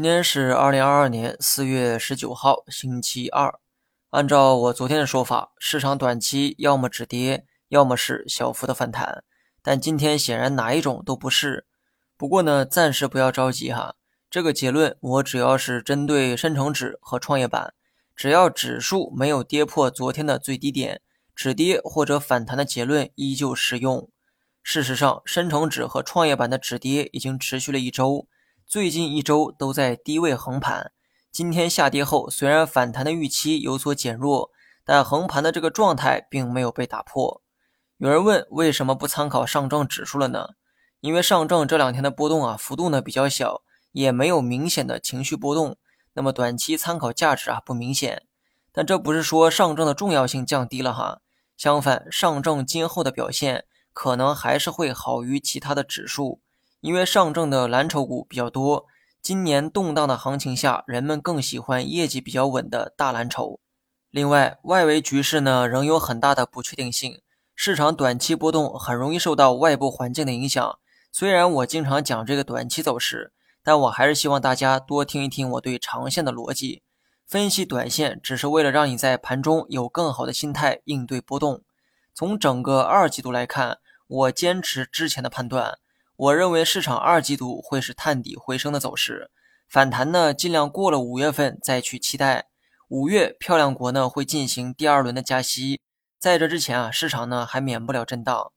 今天是二零二二年四月十九号，星期二。按照我昨天的说法，市场短期要么止跌，要么是小幅的反弹。但今天显然哪一种都不是。不过呢，暂时不要着急哈。这个结论我主要是针对深成指和创业板。只要指数没有跌破昨天的最低点，止跌或者反弹的结论依旧适用。事实上，深成指和创业板的止跌已经持续了一周。最近一周都在低位横盘，今天下跌后，虽然反弹的预期有所减弱，但横盘的这个状态并没有被打破。有人问，为什么不参考上证指数了呢？因为上证这两天的波动啊，幅度呢比较小，也没有明显的情绪波动，那么短期参考价值啊不明显。但这不是说上证的重要性降低了哈，相反，上证今后的表现可能还是会好于其他的指数。因为上证的蓝筹股比较多，今年动荡的行情下，人们更喜欢业绩比较稳的大蓝筹。另外，外围局势呢仍有很大的不确定性，市场短期波动很容易受到外部环境的影响。虽然我经常讲这个短期走势，但我还是希望大家多听一听我对长线的逻辑。分析短线只是为了让你在盘中有更好的心态应对波动。从整个二季度来看，我坚持之前的判断。我认为市场二季度会是探底回升的走势，反弹呢尽量过了五月份再去期待。五月漂亮国呢会进行第二轮的加息，在这之前啊，市场呢还免不了震荡。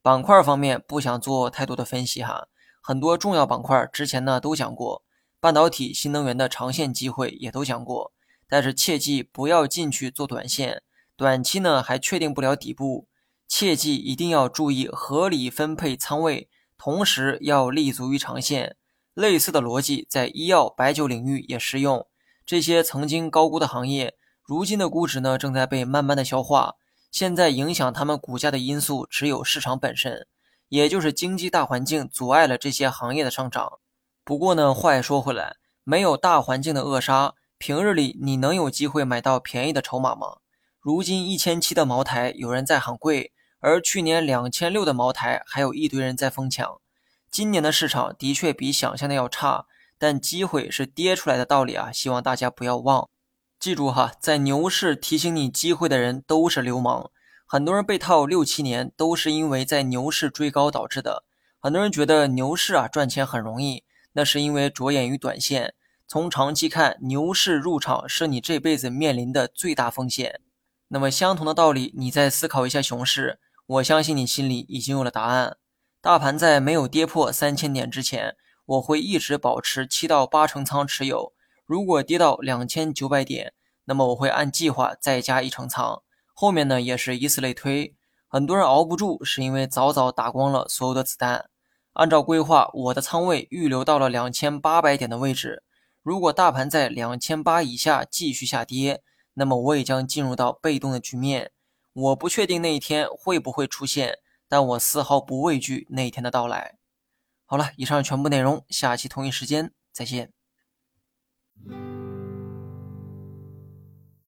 板块方面不想做太多的分析哈，很多重要板块之前呢都讲过，半导体、新能源的长线机会也都讲过，但是切记不要进去做短线，短期呢还确定不了底部，切记一定要注意合理分配仓位。同时要立足于长线，类似的逻辑在医药、白酒领域也适用。这些曾经高估的行业，如今的估值呢正在被慢慢的消化。现在影响他们股价的因素只有市场本身，也就是经济大环境阻碍了这些行业的上涨。不过呢，话也说回来，没有大环境的扼杀，平日里你能有机会买到便宜的筹码吗？如今一千七的茅台，有人在喊贵。而去年两千六的茅台，还有一堆人在疯抢。今年的市场的确比想象的要差，但机会是跌出来的道理啊，希望大家不要忘。记住哈，在牛市提醒你机会的人都是流氓。很多人被套六七年，都是因为在牛市追高导致的。很多人觉得牛市啊赚钱很容易，那是因为着眼于短线。从长期看，牛市入场是你这辈子面临的最大风险。那么相同的道理，你再思考一下熊市。我相信你心里已经有了答案。大盘在没有跌破三千点之前，我会一直保持七到八成仓持有。如果跌到两千九百点，那么我会按计划再加一成仓。后面呢也是以此类推。很多人熬不住，是因为早早打光了所有的子弹。按照规划，我的仓位预留到了两千八百点的位置。如果大盘在两千八以下继续下跌，那么我也将进入到被动的局面。我不确定那一天会不会出现，但我丝毫不畏惧那一天的到来。好了，以上全部内容，下期同一时间再见。